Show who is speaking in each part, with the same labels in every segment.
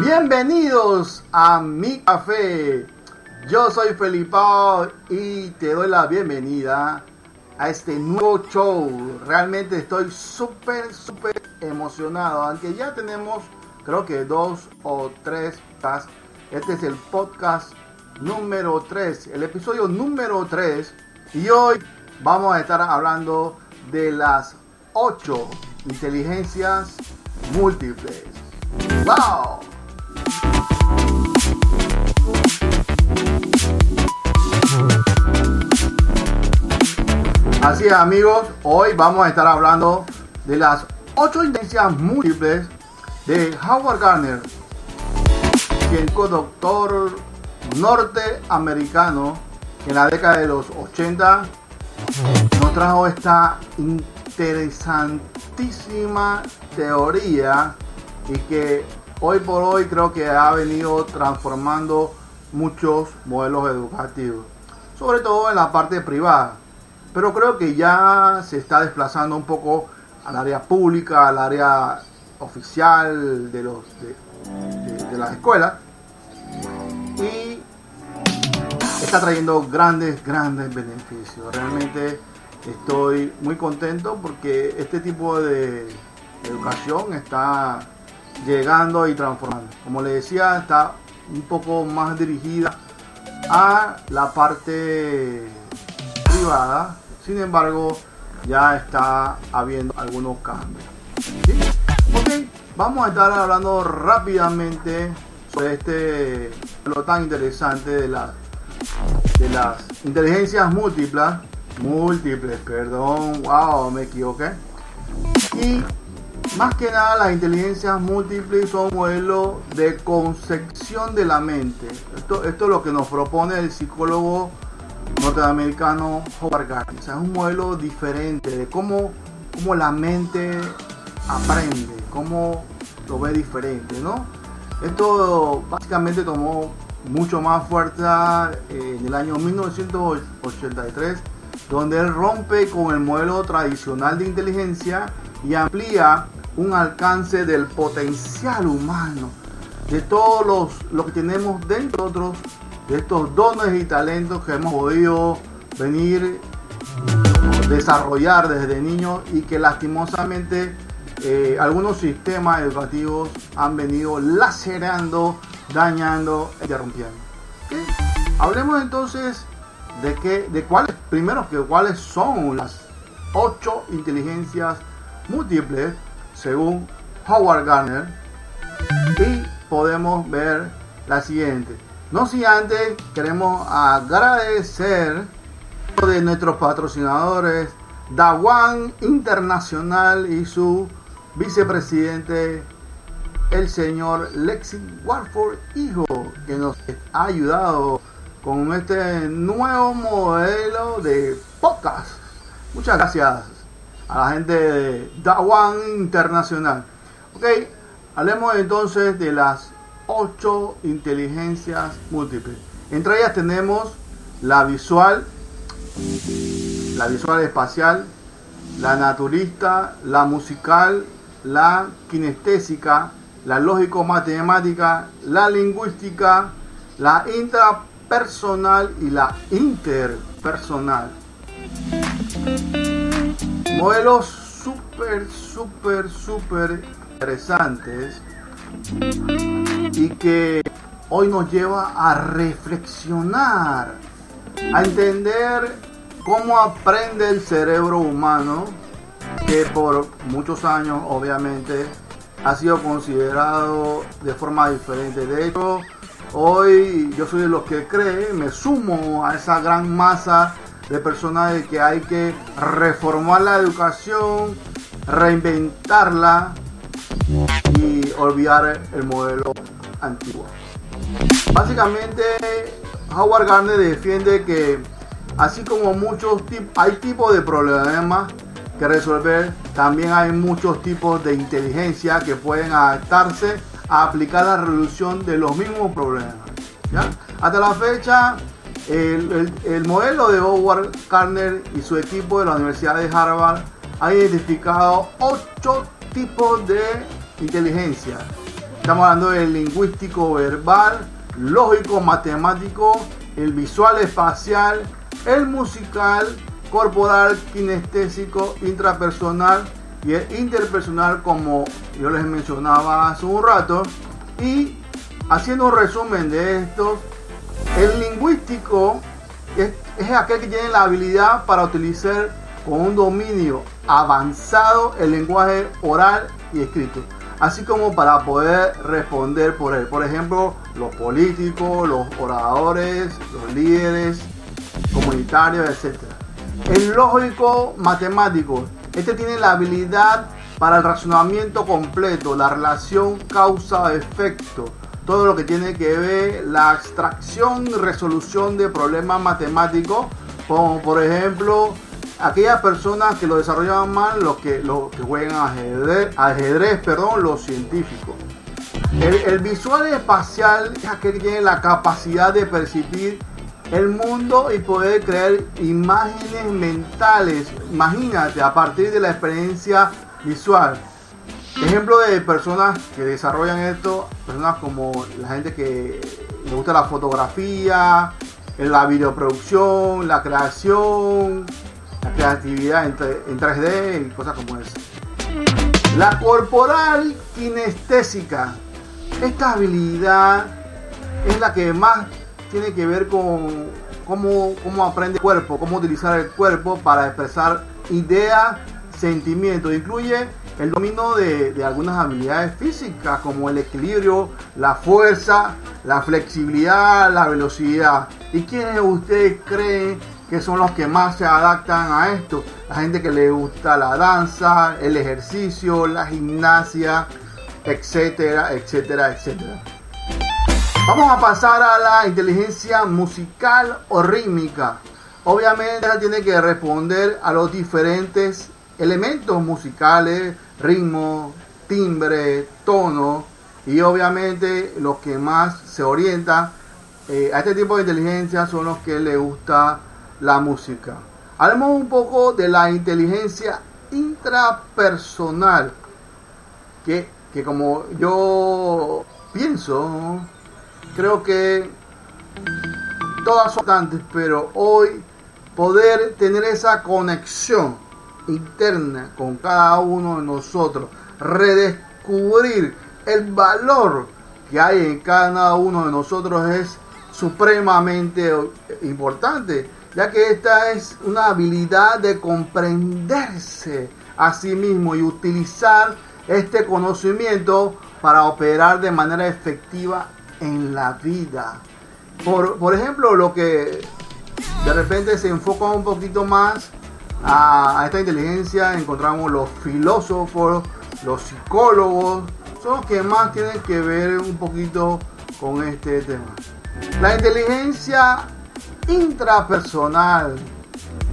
Speaker 1: Bienvenidos a mi café. Yo soy Felipao y te doy la bienvenida a este nuevo show. Realmente estoy súper, súper emocionado. Aunque ya tenemos, creo que dos o tres podcasts. Este es el podcast número 3, el episodio número 3. Y hoy vamos a estar hablando de las 8 inteligencias múltiples. ¡Wow! Así es amigos, hoy vamos a estar hablando de las 8 inteligencias múltiples de Howard Gardner, quien doctor norteamericano en la década de los 80 nos trajo esta interesantísima teoría y que hoy por hoy creo que ha venido transformando muchos modelos educativos, sobre todo en la parte privada. Pero creo que ya se está desplazando un poco al área pública, al área oficial de, los, de, las escuelas. Y está trayendo grandes, grandes beneficios. Realmente estoy muy contento porque este tipo de educación está llegando y transformando. Como le decía, está un poco más dirigida a la parte privada. Sin embargo, ya está habiendo algunos cambios. Ok, vamos a estar hablando rápidamente sobre este lo tan interesante de las de las inteligencias múltiples múltiples perdón wow me equivoqué y más que nada, las inteligencias múltiples son modelos de concepción de la mente. Esto, es lo que nos propone el psicólogo norteamericano Howard Gardner. O sea, es un modelo diferente de cómo, cómo la mente aprende, cómo lo ve diferente, ¿no? Esto básicamente tomó mucho más fuerza en el año 1983, donde él rompe con el modelo tradicional de inteligencia y amplía un alcance del potencial humano, de todos los lo que tenemos dentro de nosotros, de estos dones y talentos que hemos podido venir desarrollar desde niños y que lastimosamente eh, algunos sistemas educativos han venido lacerando, dañando, interrumpiendo. Hablemos entonces de qué, de cuáles, primero que cuáles son las ocho inteligencias múltiples según Howard Gardner. Y podemos ver la siguiente. No si antes queremos agradecer de nuestros patrocinadores, Dawan Internacional y su vicepresidente, el señor Lexi Warford, hijo, que nos ha ayudado con este nuevo modelo de podcast. Muchas gracias a la gente de Dawan Internacional. Ok, hablemos entonces de las ocho inteligencias múltiples. Entre ellas tenemos la visual, la visual espacial, la naturista, la musical, la kinestésica, la lógico-matemática, la lingüística, la intrapersonal y la interpersonal modelos súper, súper, súper interesantes y que hoy nos lleva a reflexionar, a entender cómo aprende el cerebro humano, que por muchos años obviamente ha sido considerado de forma diferente. De hecho, hoy yo soy de los que cree, me sumo a esa gran masa de personas de que hay que reformar la educación, reinventarla y olvidar el modelo antiguo. Básicamente, Howard Gardner defiende que así como muchos tipos, hay tipos de problemas que resolver, también hay muchos tipos de inteligencia que pueden adaptarse a aplicar la resolución de los mismos problemas. Hasta la fecha, el, modelo de Howard Gardner y su equipo de la Universidad de Harvard ha identificado ocho tipos de inteligencia. Estamos hablando del lingüístico verbal, lógico matemático, el visual espacial, el musical, corporal, kinestésico, intrapersonal y el interpersonal como yo les mencionaba hace un rato. Y haciendo un resumen de estos, el lingüístico es, aquel que tiene la habilidad para utilizar con un dominio avanzado el lenguaje oral y escrito, así como para poder responder por él. Por ejemplo, los políticos, los oradores, los líderes comunitarios, etc. El lógico matemático, este tiene la habilidad para el razonamiento completo, la relación causa-efecto, todo lo que tiene que ver la abstracción y resolución de problemas matemáticos, como por ejemplo aquellas personas que lo desarrollan mal, los que, los que juegan ajedrez, ajedrez perdón, los científicos. El, el, visual espacial es aquel que tiene la capacidad de percibir el mundo y poder crear imágenes mentales. Imagínate, a partir de la experiencia visual. Ejemplo de personas que desarrollan esto, personas como la gente que le gusta la fotografía, la videoproducción, la creación, la creatividad en, 3D y cosas como eso. La corporal kinestésica. Esta habilidad es la que más tiene que ver con cómo, cómo aprende el cuerpo, cómo utilizar el cuerpo para expresar ideas, sentimientos. Incluye el dominio de, de, algunas habilidades físicas como el equilibrio, la fuerza, la flexibilidad, la velocidad. ¿Y quiénes ustedes creen que son los que más se adaptan a esto. La gente que le gusta la danza, el ejercicio, la gimnasia, etcétera, etcétera, etcétera. Vamos a pasar a la inteligencia musical o rítmica. Obviamente tiene que responder a los diferentes elementos musicales, ritmo, timbre, tono y obviamente los que más se orientan eh, a este tipo de inteligencia son los que le gusta la música. Hablemos un poco de la inteligencia intrapersonal, que, que como yo pienso, creo que todas son importantes, pero hoy poder tener esa conexión interna con cada uno de nosotros, redescubrir el valor que hay en cada uno de nosotros es supremamente importante ya que esta es una habilidad de comprenderse a sí mismo y utilizar este conocimiento para operar de manera efectiva en la vida. Por, por ejemplo, lo que de repente se enfoca un poquito más a, esta inteligencia, encontramos los filósofos, los psicólogos, son los que más tienen que ver un poquito con este tema. La inteligencia intrapersonal,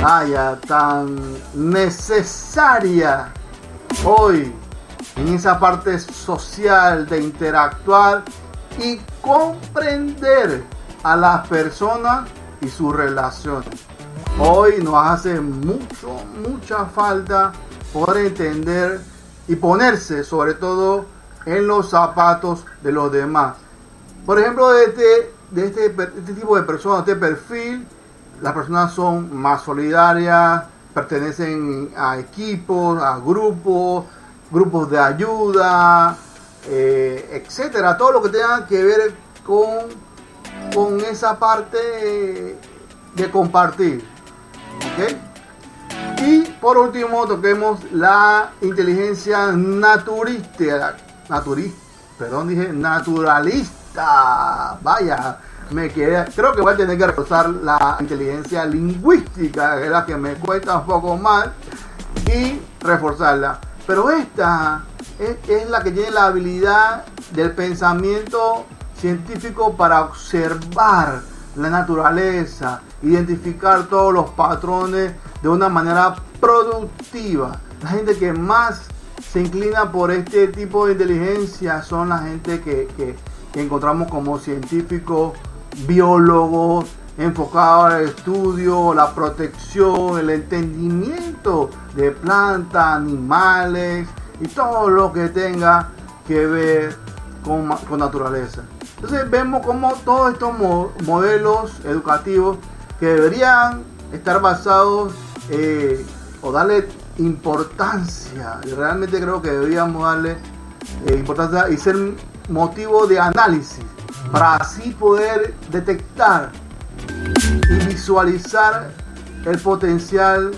Speaker 1: vaya, tan necesaria hoy en esa parte social de interactuar y comprender a las personas y sus relaciones. Hoy nos hace mucho, mucha falta poder entender y ponerse sobre todo en los zapatos de los demás. Por ejemplo, desde de este, este, tipo de personas, este perfil, las personas son más solidarias, pertenecen a equipos, a grupos, grupos de ayuda, eh, etcétera, todo lo que tenga que ver con, con esa parte de compartir. Y por último toquemos la inteligencia naturista, perdón, dije naturalista Vaya, me quedé, creo que voy a tener que reforzar la inteligencia lingüística, que es la que me cuesta un poco más, y reforzarla. Pero esta es, es la que tiene la habilidad del pensamiento científico para observar la naturaleza, identificar todos los patrones de una manera productiva. La gente que más se inclina por este tipo de inteligencia son la gente que, que, encontramos como científicos, biólogos, enfocados al estudio, la protección, el entendimiento de plantas, animales y todo lo que tenga que ver con, con naturaleza. Entonces vemos como todos estos modelos educativos que deberían estar basados eh, o darle importancia, y realmente creo que deberíamos darle eh, importancia y ser motivo de análisis para así poder detectar y visualizar el potencial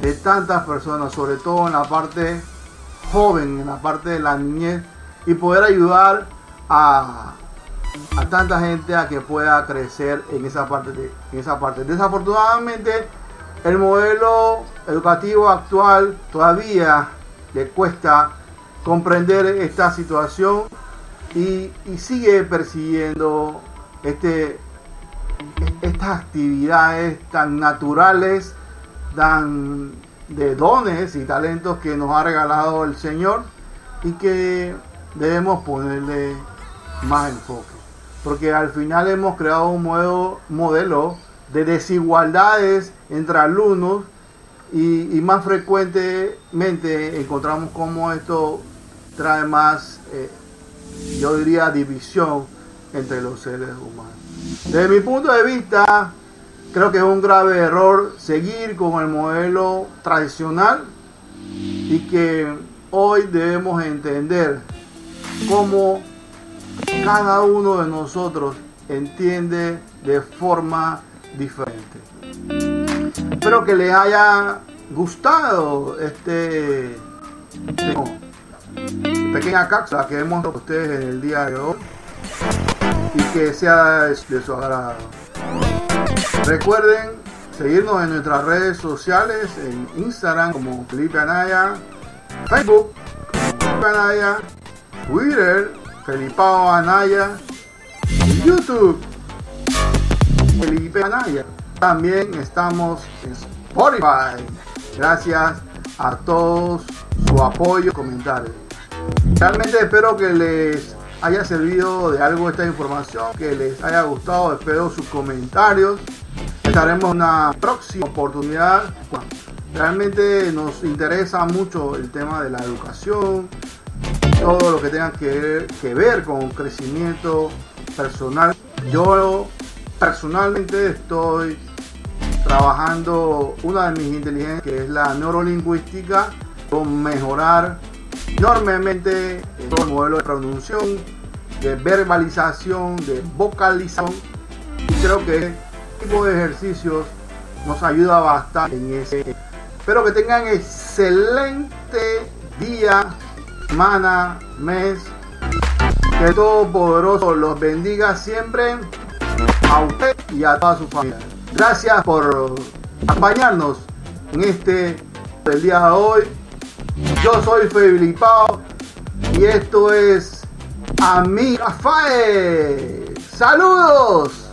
Speaker 1: de tantas personas, sobre todo en la parte joven, en la parte de la niñez, y poder ayudar a, a tanta gente a que pueda crecer en esa parte. De, esa parte. Desafortunadamente, el modelo educativo actual todavía le cuesta comprender esta situación y, y sigue persiguiendo este, estas actividades tan naturales, tan de dones y talentos que nos ha regalado el Señor y que debemos ponerle más enfoque. Porque al final hemos creado un modelo de desigualdades entre alumnos y, más frecuentemente encontramos como esto trae más, eh, yo diría, división entre los seres humanos. Desde mi punto de vista, creo que es un grave error seguir con el modelo tradicional y que hoy debemos entender cómo cada uno de nosotros entiende de forma diferente. Espero que les haya gustado este, este pequeña cápsula que hemos a ustedes en el día de hoy y que sea de, su agrado. Recuerden seguirnos en nuestras redes sociales, en Instagram como Felipe Anaya, Facebook Felipe Anaya, Twitter Felipao Anaya, YouTube Felipe Anaya. También estamos en Spotify. Gracias a todos su apoyo y comentarios. Realmente espero que les haya servido de algo esta información, que les haya gustado, espero sus comentarios. Estaremos en una próxima oportunidad. Realmente nos interesa mucho el tema de la educación, todo lo que tenga que, que ver con crecimiento personal. Yo personalmente estoy trabajando una de mis inteligencias que es la neurolingüística con mejorar enormemente todo el modelo de pronunciación, de verbalización, de vocalización. Y creo que este tipo de ejercicios nos ayuda bastante en ese. Espero que tengan excelente día, semana, mes. Que todo poderoso los bendiga siempre a usted y a toda su familia. Gracias por acompañarnos en este el día de hoy. Yo soy Pao y esto es Amiga Fae. ¡Saludos!